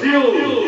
Brasil!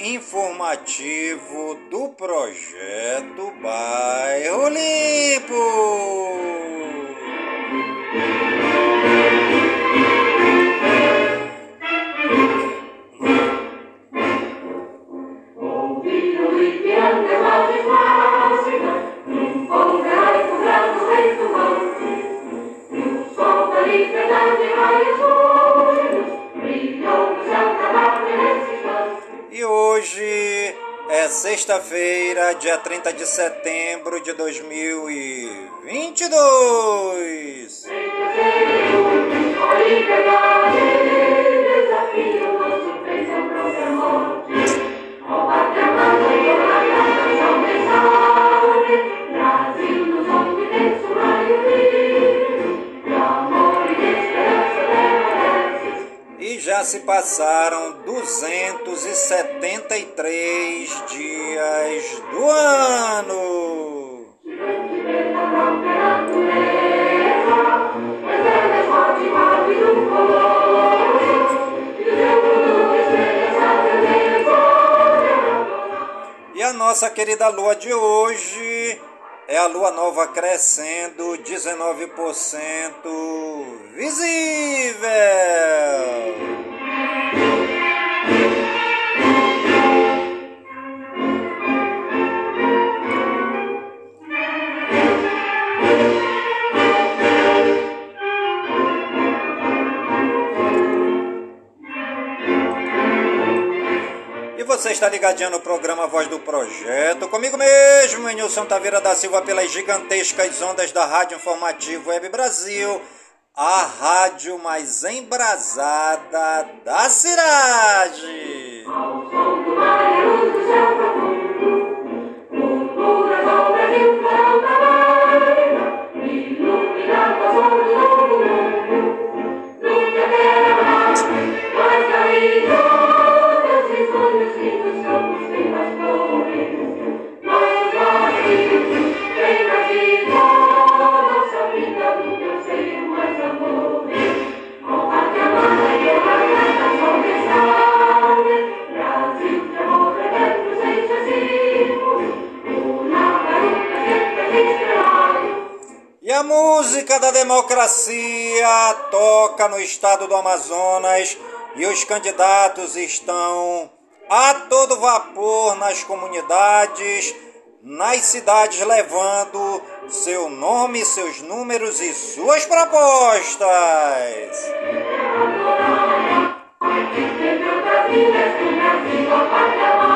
sexta-feira, setembro de 2022. já se passaram 273 nossa querida lua de hoje é a lua nova crescendo 19% visível. Está ligadinho no programa Voz do Projeto, comigo mesmo, Nilson Taveira da Silva, pelas gigantescas ondas da Rádio Informativo Web Brasil, a rádio mais embrasada da cidade. Ao som do música da democracia toca no estado do Amazonas e os candidatos estão a todo vapor nas comunidades, nas cidades, levando seu nome, seus números e suas propostas. E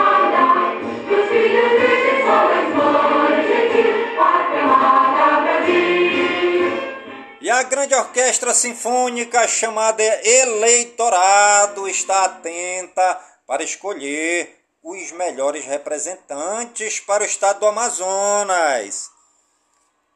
grande orquestra sinfônica chamada Eleitorado está atenta para escolher os melhores representantes para o estado do Amazonas.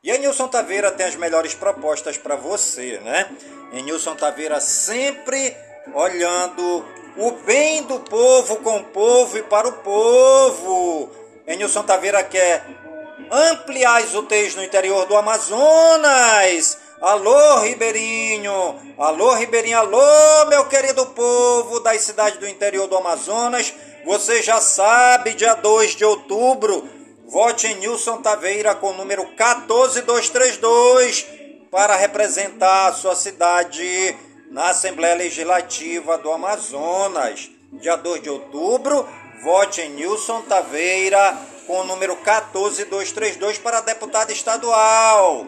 E a Nilson Taveira tem as melhores propostas para você, né? E Nilson Taveira sempre olhando o bem do povo com o povo e para o povo. Nilson Taveira quer ampliar as UTIs no interior do Amazonas Alô, Ribeirinho! Alô, Ribeirinho! Alô, meu querido povo das cidades do interior do Amazonas! Você já sabe, dia 2 de outubro, vote em Nilson Taveira com o número 14232 para representar a sua cidade na Assembleia Legislativa do Amazonas. Dia 2 de outubro, vote em Nilson Taveira com o número 14232 para deputado estadual.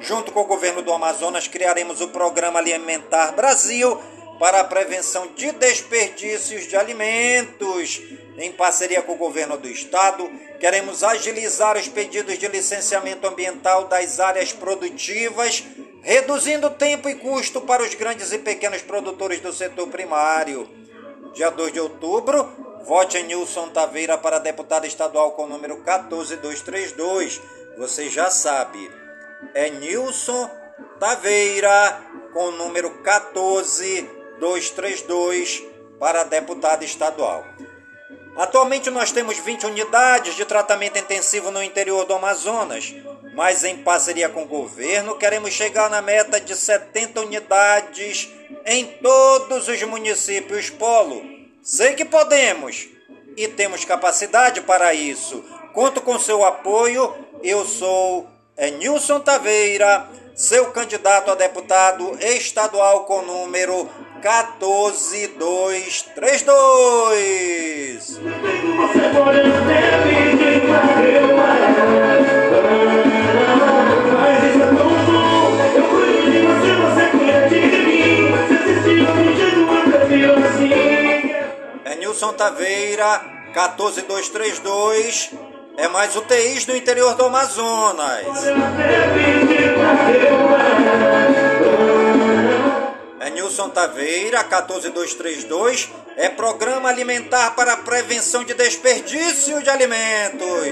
Junto com o governo do Amazonas, criaremos o Programa Alimentar Brasil para a prevenção de desperdícios de alimentos. Em parceria com o governo do estado, queremos agilizar os pedidos de licenciamento ambiental das áreas produtivas, reduzindo tempo e custo para os grandes e pequenos produtores do setor primário. Dia 2 de outubro, vote em Nilson Taveira para deputado estadual com o número 14232. Você já sabe é Nilson Taveira, com o número 14232 para deputado estadual. Atualmente nós temos 20 unidades de tratamento intensivo no interior do Amazonas, mas em parceria com o governo queremos chegar na meta de 70 unidades em todos os municípios polo. Sei que podemos e temos capacidade para isso. Conto com seu apoio. Eu sou é Nilson Taveira, seu candidato a deputado estadual com número 14232. É Nilson Taveira, 14232 é mais UTIs no interior do Amazonas. É Nilson Taveira, 14232, é Programa Alimentar para Prevenção de Desperdício de Alimentos.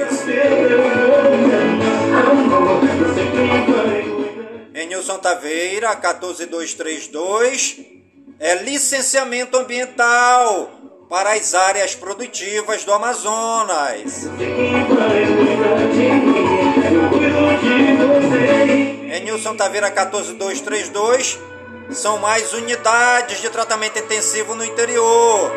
É Nilson Taveira, 14232, é Licenciamento Ambiental para as áreas produtivas do Amazonas. Em Nilson Taveira 14232 são mais unidades de tratamento intensivo no interior.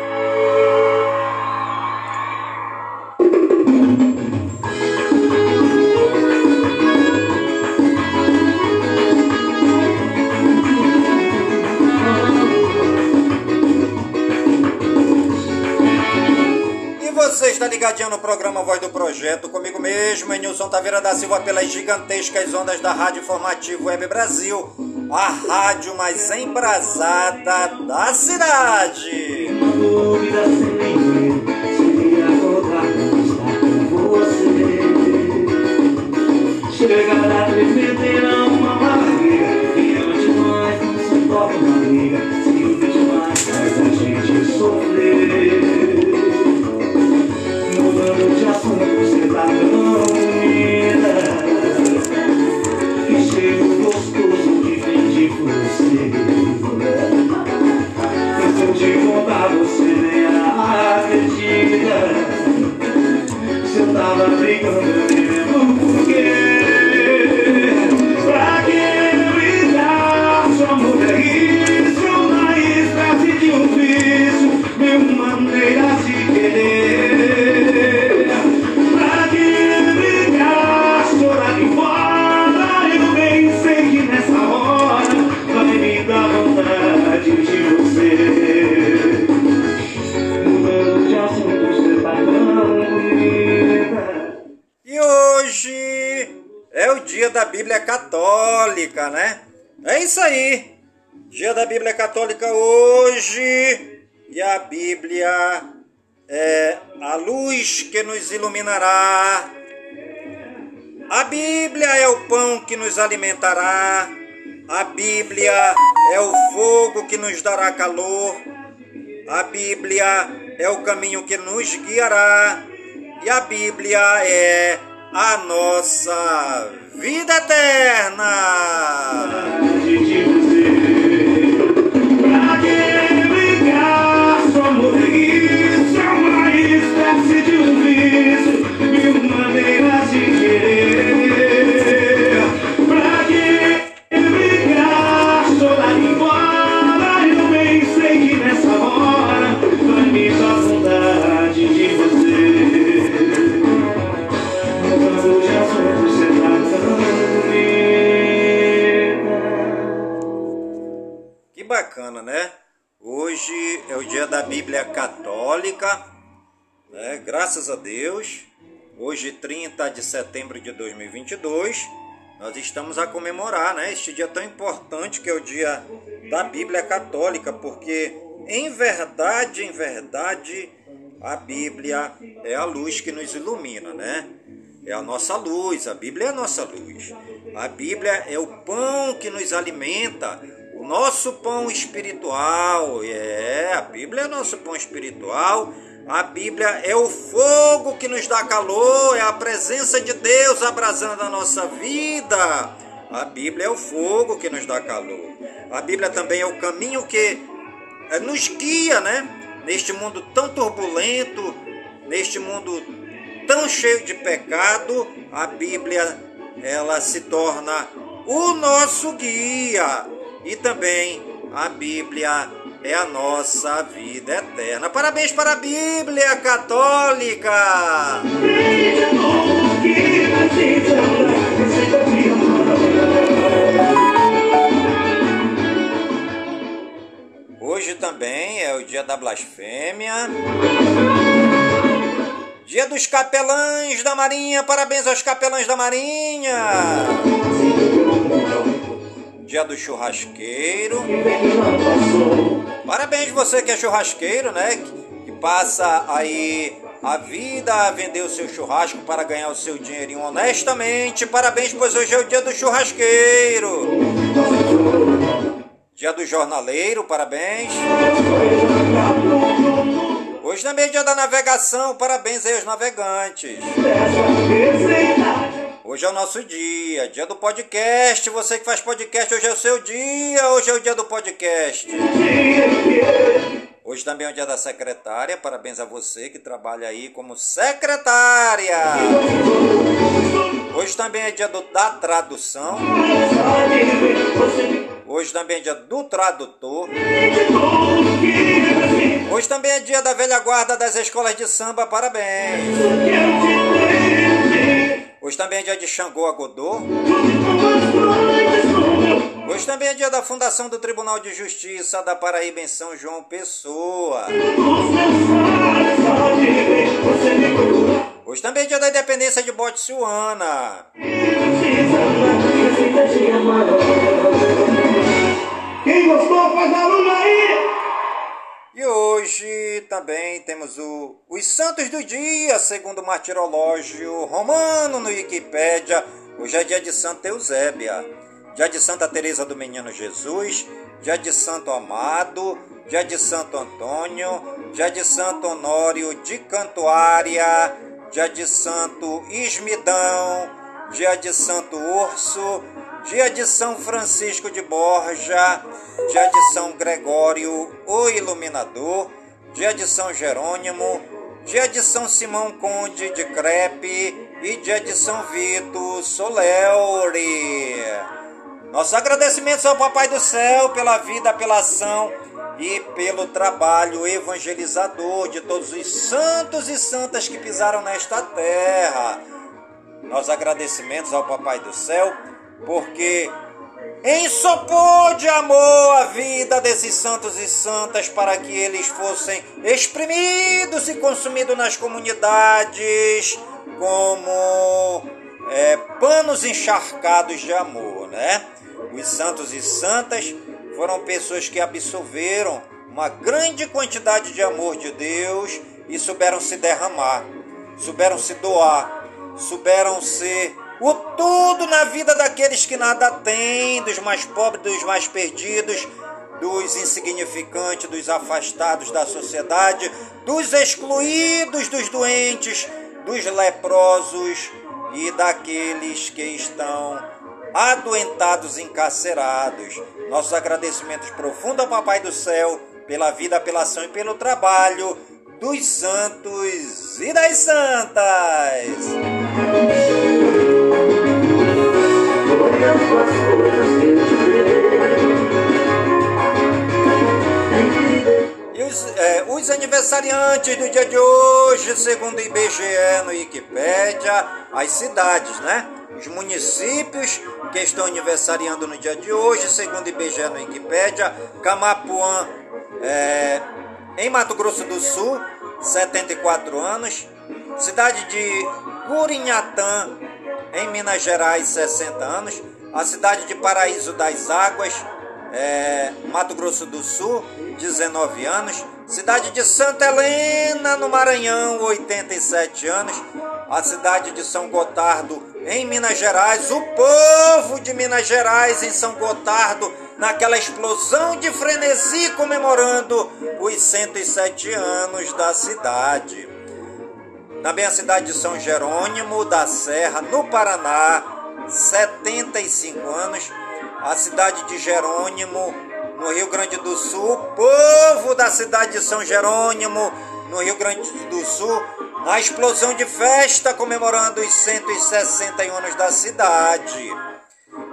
Está ligadinho no programa Voz do Projeto, comigo mesmo, Nilson Taveira da Silva, pelas gigantescas ondas da Rádio Informativo Web Brasil, a rádio mais embrasada da cidade. Você. Chegará a uma barriga, e antes nós não se briga, alimentará. A Bíblia é o fogo que nos dará calor. A Bíblia é o caminho que nos guiará. E a Bíblia é a nossa vida eterna. Da Bíblia Católica, né? graças a Deus. Hoje, 30 de setembro de 2022, nós estamos a comemorar né? este dia tão importante que é o dia da Bíblia Católica, porque em verdade, em verdade, a Bíblia é a luz que nos ilumina, né? É a nossa luz, a Bíblia é a nossa luz. A Bíblia é o pão que nos alimenta, o nosso pão espiritual. É, a Bíblia é nosso pão espiritual. A Bíblia é o fogo que nos dá calor, é a presença de Deus abrasando a nossa vida. A Bíblia é o fogo que nos dá calor. A Bíblia também é o caminho que é, nos guia, né? Neste mundo tão turbulento, neste mundo tão cheio de pecado, a Bíblia ela se torna o nosso guia e também a Bíblia é a nossa vida eterna. Parabéns para a Bíblia Católica! Hoje também é o dia da blasfêmia. Dia dos capelães da Marinha. Parabéns aos capelães da Marinha dia do churrasqueiro. Parabéns você que é churrasqueiro, né? Que passa aí a vida a vender o seu churrasco para ganhar o seu dinheirinho honestamente. Parabéns, pois hoje é o dia do churrasqueiro. Dia do jornaleiro, parabéns. Hoje também é dia da navegação, parabéns aí aos navegantes. Hoje é o nosso dia, dia do podcast. Você que faz podcast, hoje é o seu dia. Hoje é o dia do podcast. Hoje também é o dia da secretária. Parabéns a você que trabalha aí como secretária. Hoje também é dia do, da tradução. Hoje também é dia do tradutor. Hoje também é dia da velha guarda das escolas de samba. Parabéns. Hoje também é dia de Xangô Agodô. Hoje também é dia da fundação do Tribunal de Justiça da Paraíba em São João Pessoa. Hoje também é dia da independência de Botsuana. Quem gostou, faz barulho aí! E hoje também temos o, os santos do dia, segundo o martirológio romano no Wikipédia. Hoje é dia de Santa Eusébia, dia de Santa Teresa do Menino Jesus, dia de Santo Amado, dia de Santo Antônio, dia de Santo Honório de Cantuária, dia de Santo Ismidão, dia de Santo Urso, dia de São Francisco de Borja, dia de São Gregório o Iluminador, dia de São Jerônimo, dia de São Simão Conde de Crepe e dia de São Vito Soleure. Nossos agradecimentos ao Papai do Céu pela vida, pela ação e pelo trabalho evangelizador de todos os santos e santas que pisaram nesta terra. Nossos agradecimentos ao Papai do Céu, porque ensopou de amor a vida desses santos e santas para que eles fossem exprimidos e consumidos nas comunidades como é, panos encharcados de amor, né? Os santos e santas foram pessoas que absorveram uma grande quantidade de amor de Deus e souberam se derramar, souberam se doar, souberam ser o tudo na vida daqueles que nada têm, dos mais pobres, dos mais perdidos, dos insignificantes, dos afastados da sociedade, dos excluídos, dos doentes, dos leprosos e daqueles que estão adoentados, encarcerados. Nossos agradecimentos profundos ao Papai do Céu pela vida, pela ação e pelo trabalho dos santos e das santas. E os, é, os aniversariantes do dia de hoje, segundo o IBGE no Wikipédia, as cidades, né? Os municípios que estão aniversariando no dia de hoje, segundo o IBGE no Wikipédia, Camapuã, é, em Mato Grosso do Sul, 74 anos. Cidade de Curinhatã, em Minas Gerais, 60 anos. A cidade de Paraíso das Águas, é, Mato Grosso do Sul, 19 anos. Cidade de Santa Helena, no Maranhão, 87 anos. A cidade de São Gotardo, em Minas Gerais. O povo de Minas Gerais, em São Gotardo, naquela explosão de frenesi comemorando os 107 anos da cidade. Também a cidade de São Jerônimo da Serra, no Paraná, 75 anos. A cidade de Jerônimo, no Rio Grande do Sul. Povo da cidade de São Jerônimo, no Rio Grande do Sul, na explosão de festa comemorando os 161 anos da cidade.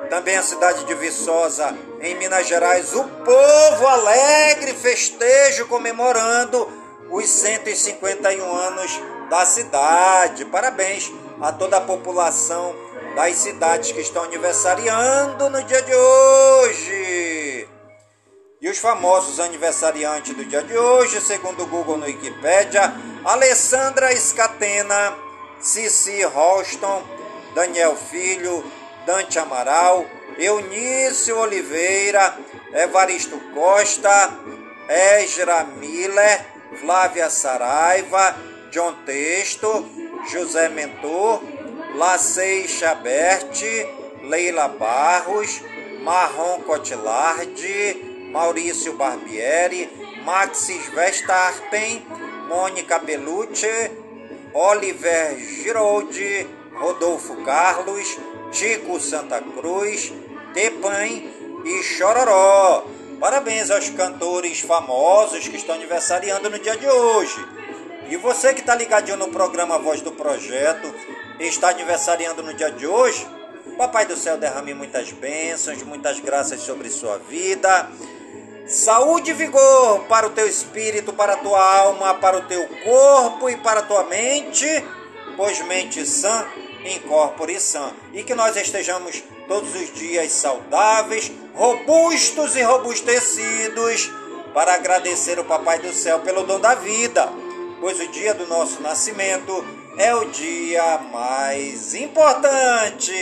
Também a cidade de Viçosa, em Minas Gerais, o povo alegre festejo comemorando os 151 anos da cidade. Parabéns a toda a população das cidades que estão aniversariando no dia de hoje. E os famosos aniversariantes do dia de hoje, segundo o Google no Wikipedia, Alessandra Scatena, Cici Roston, Daniel Filho, Dante Amaral, Eunício Oliveira, Evaristo Costa, Ezra Miller, Flávia Saraiva, John Texto, José Mentor, Lacei Chaberti, Leila Barros, Marrom Cotilardi, Maurício Barbieri, Maxis Vestarpen, Mônica Belucci, Oliver Giroldi, Rodolfo Carlos, Chico Santa Cruz, Tepan e Chororó. Parabéns aos cantores famosos que estão aniversariando no dia de hoje. E você que está ligadinho no programa Voz do Projeto, está aniversariando no dia de hoje, Papai do Céu derrame muitas bênçãos, muitas graças sobre sua vida. Saúde e vigor para o teu espírito, para a tua alma, para o teu corpo e para a tua mente, pois mente sã, incorpore sã. E que nós estejamos todos os dias saudáveis, robustos e robustecidos para agradecer o Papai do Céu pelo dom da vida pois o dia do nosso nascimento é o dia mais importante.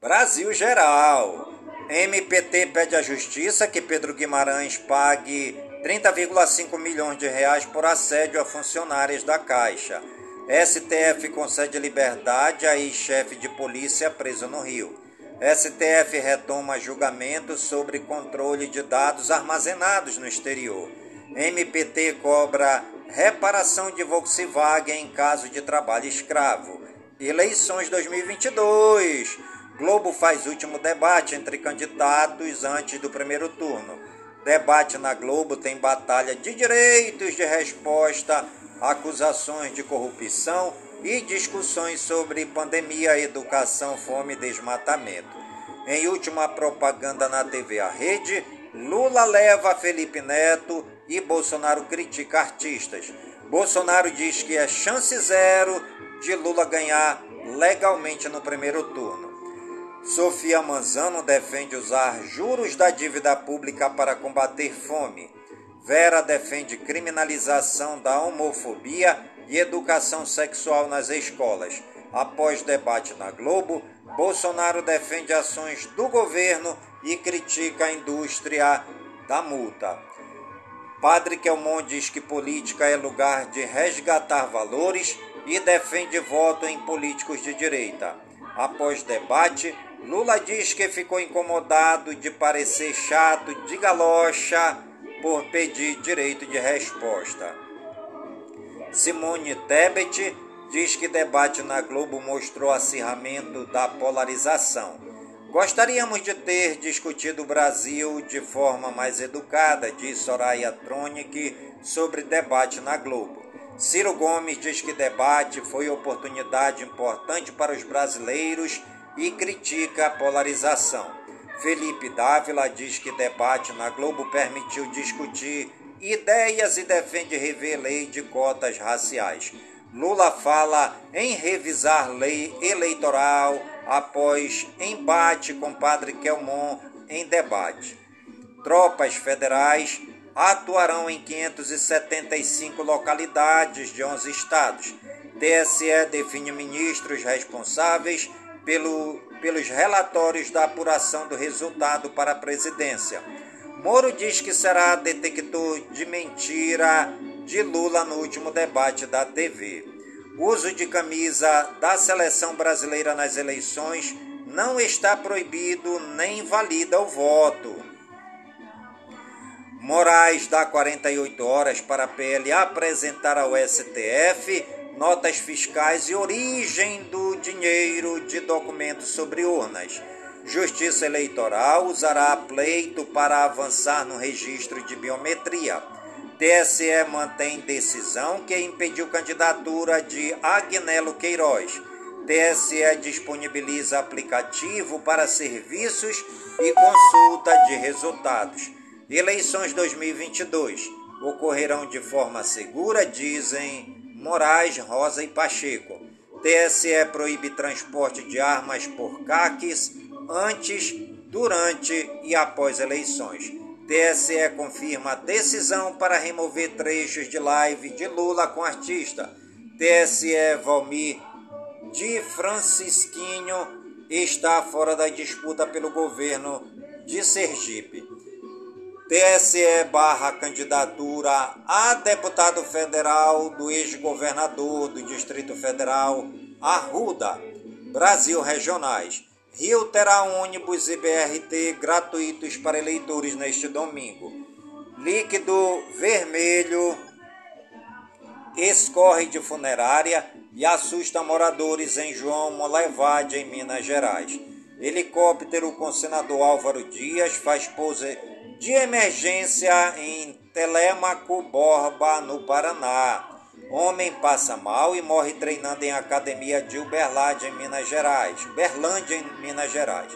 Brasil Geral. MPT pede à Justiça que Pedro Guimarães pague 30,5 milhões de reais por assédio a funcionárias da Caixa. STF concede liberdade a ex-chefe de polícia preso no Rio. STF retoma julgamento sobre controle de dados armazenados no exterior. MPT cobra reparação de Volkswagen em caso de trabalho escravo. Eleições 2022. Globo faz último debate entre candidatos antes do primeiro turno. Debate na Globo tem batalha de direitos de resposta, acusações de corrupção e discussões sobre pandemia, educação, fome e desmatamento. Em última propaganda na TV A Rede, Lula leva Felipe Neto e Bolsonaro critica artistas. Bolsonaro diz que é chance zero de Lula ganhar legalmente no primeiro turno. Sofia Manzano defende usar juros da dívida pública para combater fome. Vera defende criminalização da homofobia e educação sexual nas escolas. Após debate na Globo, Bolsonaro defende ações do governo e critica a indústria da multa. Padre Kelmon diz que política é lugar de resgatar valores e defende voto em políticos de direita. Após debate, Lula diz que ficou incomodado de parecer chato de galocha por pedir direito de resposta. Simone Tebet diz que debate na Globo mostrou acirramento da polarização. Gostaríamos de ter discutido o Brasil de forma mais educada, diz Soraya Tronic sobre debate na Globo. Ciro Gomes diz que debate foi oportunidade importante para os brasileiros e critica a polarização. Felipe Dávila diz que debate na Globo permitiu discutir ideias e defende rever lei de cotas raciais. Lula fala em revisar lei eleitoral após embate com Padre Kelmon em debate. Tropas federais atuarão em 575 localidades de 11 estados. TSE define ministros responsáveis pelo, pelos relatórios da apuração do resultado para a presidência. Moro diz que será detector de mentira de Lula no último debate da TV. Uso de camisa da seleção brasileira nas eleições não está proibido nem invalida o voto. Moraes dá 48 horas para a PL apresentar ao STF notas fiscais e origem do dinheiro de documentos sobre urnas. Justiça Eleitoral usará pleito para avançar no registro de biometria. TSE mantém decisão que impediu candidatura de Agnelo Queiroz. TSE disponibiliza aplicativo para serviços e consulta de resultados. Eleições 2022 ocorrerão de forma segura, dizem Moraes, Rosa e Pacheco. TSE proíbe transporte de armas por caques antes, durante e após eleições. TSE confirma decisão para remover trechos de live de Lula com artista. TSE Valmir de Francisquinho está fora da disputa pelo governo de Sergipe. TSE barra candidatura a deputado federal do ex-governador do Distrito Federal, Arruda, Brasil Regionais. Rio terá ônibus e BRT gratuitos para eleitores neste domingo. Líquido vermelho escorre de funerária e assusta moradores em João Molevade, em Minas Gerais. Helicóptero com senador Álvaro Dias faz pose de emergência em Telemaco Borba, no Paraná. Homem passa mal e morre treinando em academia de Uberlândia, em Minas Gerais. Uberlândia, em Minas Gerais.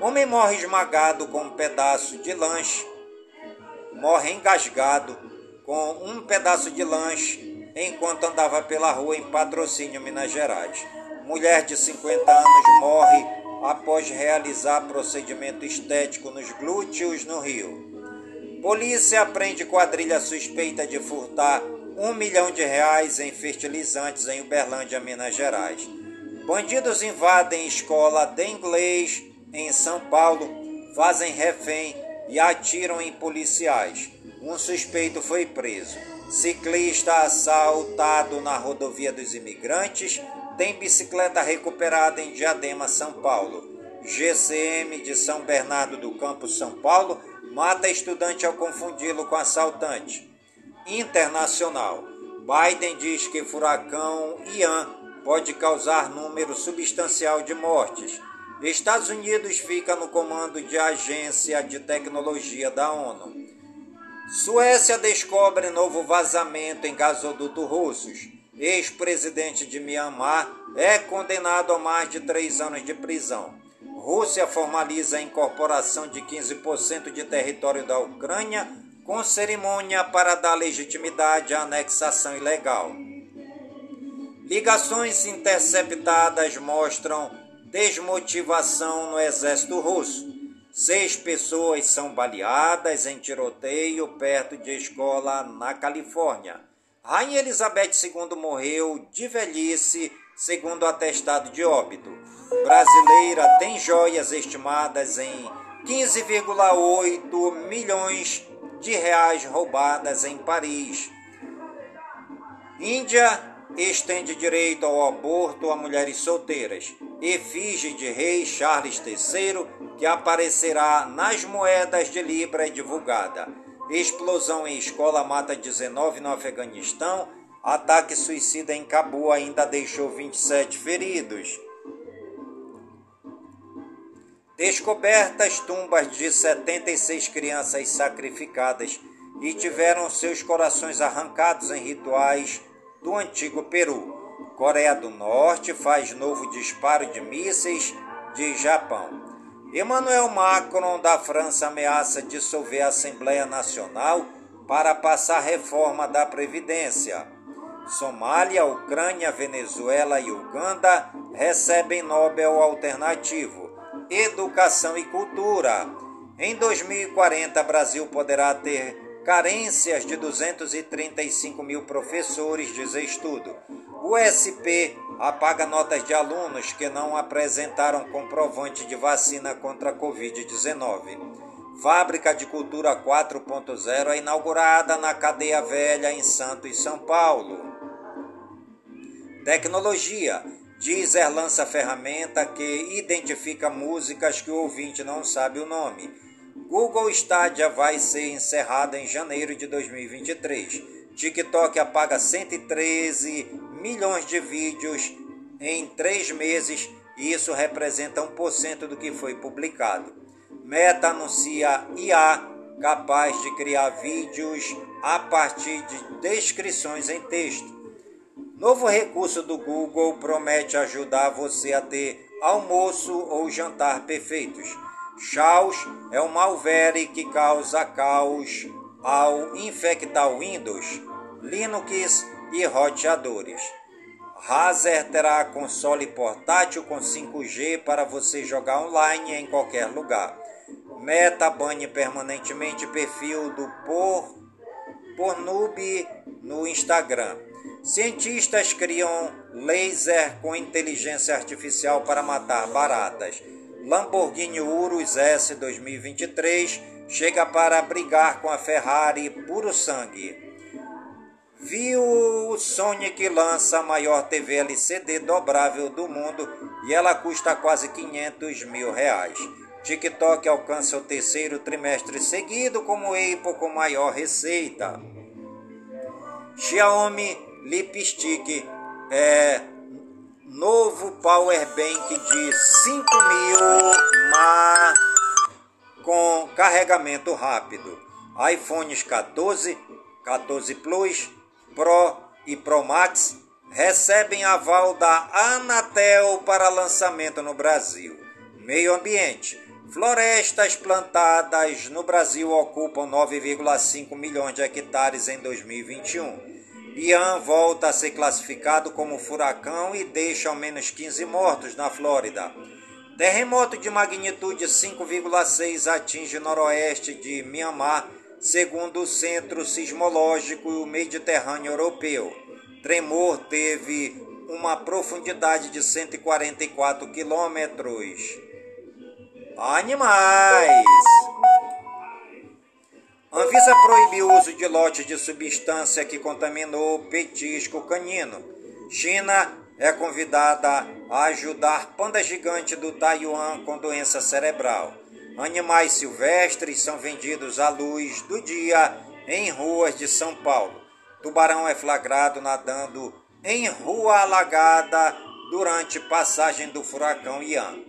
Homem morre esmagado com um pedaço de lanche. Morre engasgado com um pedaço de lanche enquanto andava pela rua em Patrocínio, Minas Gerais. Mulher de 50 anos morre após realizar procedimento estético nos glúteos no Rio. Polícia prende quadrilha suspeita de furtar um milhão de reais em fertilizantes em Uberlândia, Minas Gerais. Bandidos invadem escola de inglês em São Paulo, fazem refém e atiram em policiais. Um suspeito foi preso. Ciclista assaltado na rodovia dos imigrantes tem bicicleta recuperada em Diadema, São Paulo. GCM de São Bernardo do Campo, São Paulo, mata estudante ao confundi-lo com assaltante. Internacional. Biden diz que furacão Ian pode causar número substancial de mortes. Estados Unidos fica no comando de agência de tecnologia da ONU. Suécia descobre novo vazamento em gasoduto russos. Ex-presidente de Myanmar é condenado a mais de três anos de prisão. Rússia formaliza a incorporação de 15% de território da Ucrânia com cerimônia para dar legitimidade à anexação ilegal. Ligações interceptadas mostram desmotivação no exército russo. Seis pessoas são baleadas em tiroteio perto de escola na Califórnia. Rainha Elizabeth II morreu de velhice, segundo atestado de óbito. Brasileira tem joias estimadas em 15,8 milhões de reais roubadas em Paris. Índia estende direito ao aborto a mulheres solteiras. Efígie de rei Charles III, que aparecerá nas moedas de Libra, é divulgada. Explosão em escola mata 19 no Afeganistão. Ataque suicida em Cabu ainda deixou 27 feridos. Descobertas tumbas de 76 crianças sacrificadas e tiveram seus corações arrancados em rituais do antigo Peru. Coreia do Norte faz novo disparo de mísseis de Japão. Emmanuel Macron da França ameaça dissolver a Assembleia Nacional para passar reforma da Previdência. Somália, Ucrânia, Venezuela e Uganda recebem Nobel alternativo. Educação e cultura. Em 2040, Brasil poderá ter carências de 235 mil professores, diz estudo. O SP apaga notas de alunos que não apresentaram comprovante de vacina contra a Covid-19. Fábrica de Cultura 4.0 é inaugurada na Cadeia Velha, em Santos, São Paulo. Tecnologia. Deezer lança ferramenta que identifica músicas que o ouvinte não sabe o nome. Google Stadia vai ser encerrada em janeiro de 2023. TikTok apaga 113 milhões de vídeos em três meses e isso representa 1% do que foi publicado. Meta anuncia IA capaz de criar vídeos a partir de descrições em texto. Novo recurso do Google promete ajudar você a ter almoço ou jantar perfeitos. Chaos é um malware que causa caos ao infectar Windows, Linux e roteadores. Razer terá console portátil com 5G para você jogar online em qualquer lugar. Meta bane permanentemente perfil do Por, Pornub no Instagram. Cientistas criam laser com inteligência artificial para matar baratas. Lamborghini Urus S 2023 chega para brigar com a Ferrari puro sangue. Viu Sonic lança a maior TV LCD dobrável do mundo e ela custa quase 500 mil reais. TikTok alcança o terceiro trimestre seguido como Apple com maior receita. Xiaomi Lipstick é novo power bank de 5 mil com carregamento rápido. iPhones 14, 14 Plus, Pro e Pro Max recebem aval da Anatel para lançamento no Brasil. Meio ambiente. Florestas plantadas no Brasil ocupam 9,5 milhões de hectares em 2021. Ian volta a ser classificado como furacão e deixa ao menos 15 mortos na Flórida. Terremoto de magnitude 5,6 atinge noroeste de Mianmar, segundo o Centro Sismológico Mediterrâneo Europeu. Tremor teve uma profundidade de 144 quilômetros. Animais! Anvisa proíbe o uso de lote de substância que contaminou petisco canino. China é convidada a ajudar panda gigante do Taiwan com doença cerebral. Animais silvestres são vendidos à luz do dia em ruas de São Paulo. Tubarão é flagrado nadando em rua alagada durante passagem do furacão Ian.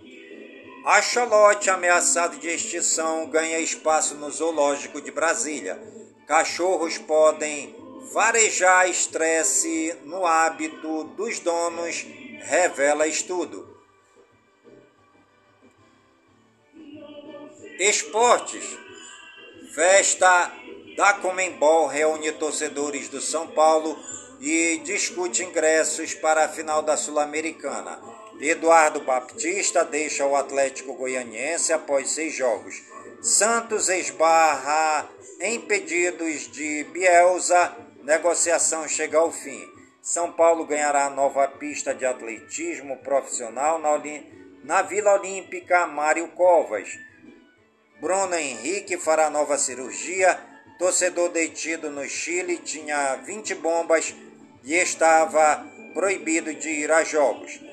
Axolote ameaçado de extinção ganha espaço no zoológico de Brasília. Cachorros podem varejar estresse no hábito dos donos, revela estudo. Esportes. Festa da Comembol reúne torcedores do São Paulo e discute ingressos para a final da Sul-Americana. Eduardo Baptista deixa o Atlético Goianiense após seis jogos. Santos esbarra em pedidos de Bielsa, negociação chega ao fim. São Paulo ganhará nova pista de atletismo profissional na, na Vila Olímpica Mário Covas. Bruno Henrique fará nova cirurgia. Torcedor detido no Chile tinha 20 bombas e estava proibido de ir a jogos.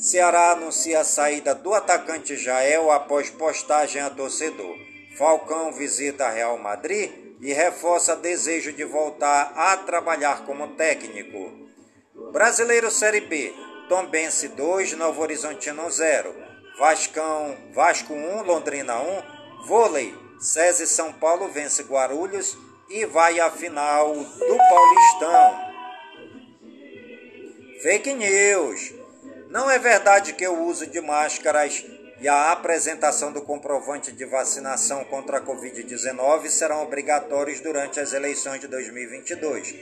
Ceará anuncia a saída do atacante Jael após postagem a torcedor. Falcão visita Real Madrid e reforça desejo de voltar a trabalhar como técnico. Brasileiro Série B, Tombense 2, Novo Horizontino 0. Vascão, Vasco 1, Londrina 1. Vôlei, SESI São Paulo vence Guarulhos e vai à final do Paulistão. Fake News. Não é verdade que o uso de máscaras e a apresentação do comprovante de vacinação contra a Covid-19 serão obrigatórios durante as eleições de 2022.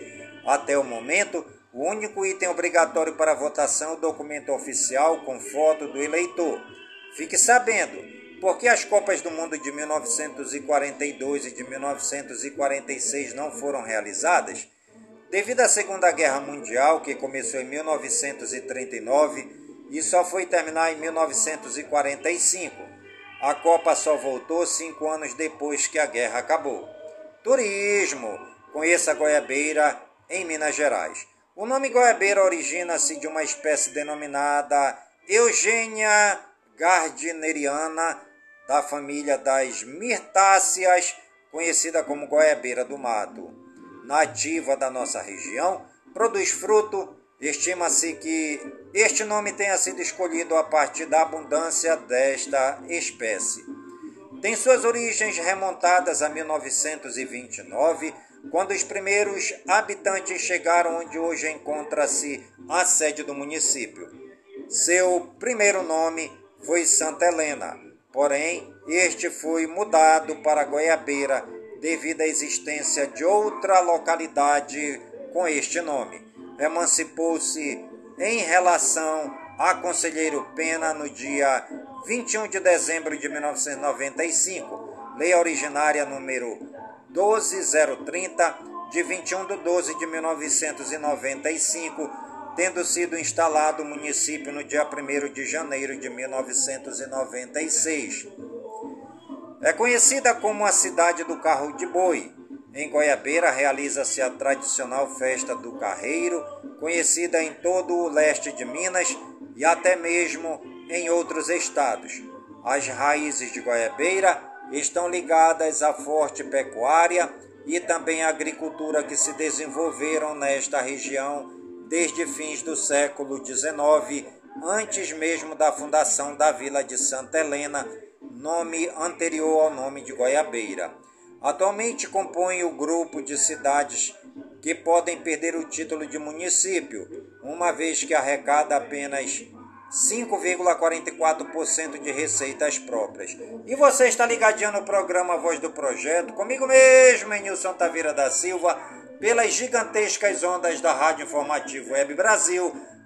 Até o momento, o único item obrigatório para votação é o documento oficial com foto do eleitor. Fique sabendo, porque as Copas do Mundo de 1942 e de 1946 não foram realizadas? Devido à Segunda Guerra Mundial, que começou em 1939 e só foi terminar em 1945, a Copa só voltou cinco anos depois que a guerra acabou. Turismo. Conheça a goiabeira em Minas Gerais. O nome goiabeira origina-se de uma espécie denominada Eugênia gardneriana, da família das mirtáceas, conhecida como goiabeira do mato nativa da nossa região, produz fruto. Estima-se que este nome tenha sido escolhido a partir da abundância desta espécie. Tem suas origens remontadas a 1929, quando os primeiros habitantes chegaram onde hoje encontra-se a sede do município. Seu primeiro nome foi Santa Helena, porém este foi mudado para Goiabeira devido à existência de outra localidade com este nome. Emancipou-se em relação a Conselheiro Pena no dia 21 de dezembro de 1995, lei originária número 12030, de 21 de 12 de 1995, tendo sido instalado o município no dia 1 de janeiro de 1996. É conhecida como a cidade do carro de boi. Em Goiabeira realiza-se a tradicional festa do carreiro, conhecida em todo o leste de Minas e até mesmo em outros estados. As raízes de Goiabeira estão ligadas à forte pecuária e também à agricultura que se desenvolveram nesta região desde fins do século XIX, antes mesmo da fundação da vila de Santa Helena nome anterior ao nome de Goiabeira. Atualmente compõe o grupo de cidades que podem perder o título de município, uma vez que arrecada apenas 5,44% de receitas próprias. E você está ligadinho no programa Voz do Projeto, comigo mesmo, Nilson Taveira da Silva, pelas gigantescas ondas da Rádio Informativo Web Brasil,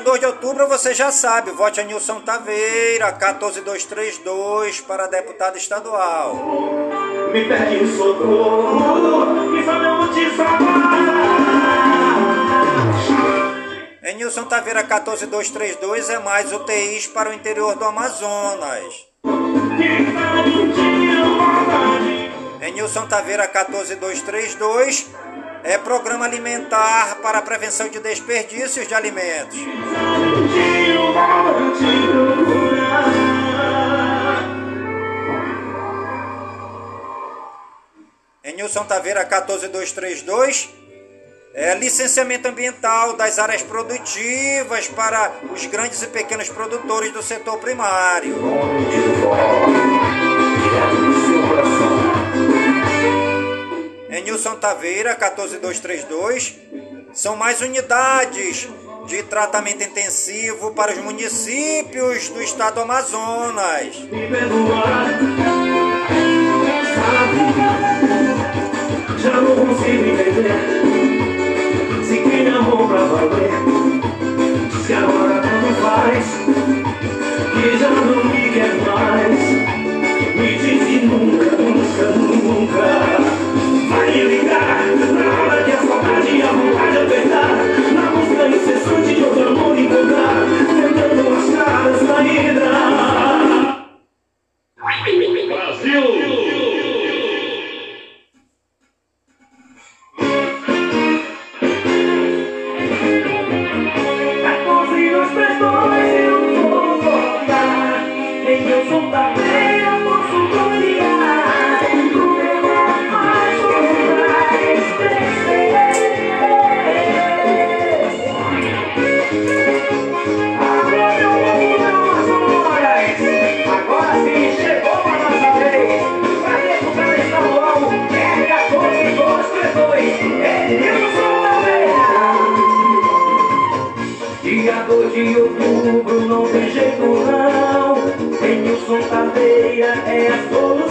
2 de outubro você já sabe, vote a Nilson Taveira, 14232 para deputado estadual. Me pede um socorro, que só não te salvar. Nilson Taveira 14232 é mais UTIs para o interior do Amazonas. Que Nilson Taveira 14232 é Programa Alimentar para a Prevenção de Desperdícios de Alimentos. Em Nilson Taveira 14232, é licenciamento ambiental das áreas produtivas para os grandes e pequenos produtores do setor primário. em Nilson Taveira, 14232, são mais unidades de tratamento intensivo para os municípios do estado do Amazonas.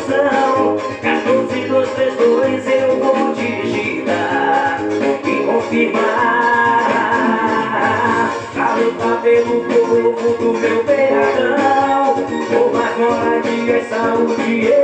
direção 14, 2, 3, 2, eu vou digitar E confirmar. A luta pelo povo do meu beirão Uma glória de saúde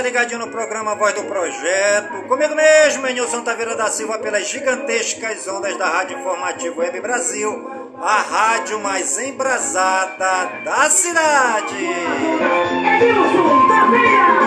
está ligadinho no programa Voz do Projeto. Comigo mesmo, Enilson Taveira da Silva, pelas gigantescas ondas da Rádio Informativo Web Brasil, a rádio mais embrasada da cidade. Enilson Taveira!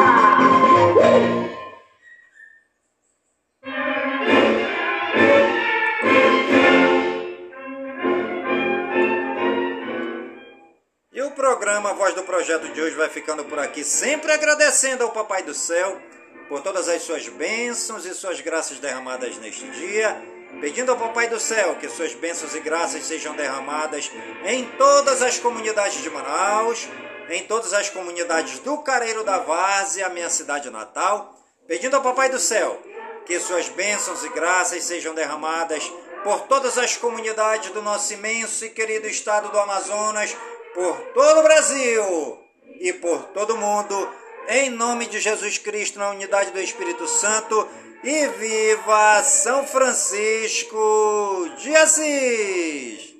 Programa Voz do Projeto de hoje vai ficando por aqui, sempre agradecendo ao Papai do Céu por todas as suas bênçãos e suas graças derramadas neste dia, pedindo ao Papai do Céu que suas bênçãos e graças sejam derramadas em todas as comunidades de Manaus, em todas as comunidades do Careiro da Várzea, minha cidade natal, pedindo ao Papai do Céu que suas bênçãos e graças sejam derramadas por todas as comunidades do nosso imenso e querido estado do Amazonas, por todo o Brasil e por todo o mundo, em nome de Jesus Cristo, na unidade do Espírito Santo, e viva São Francisco de Assis!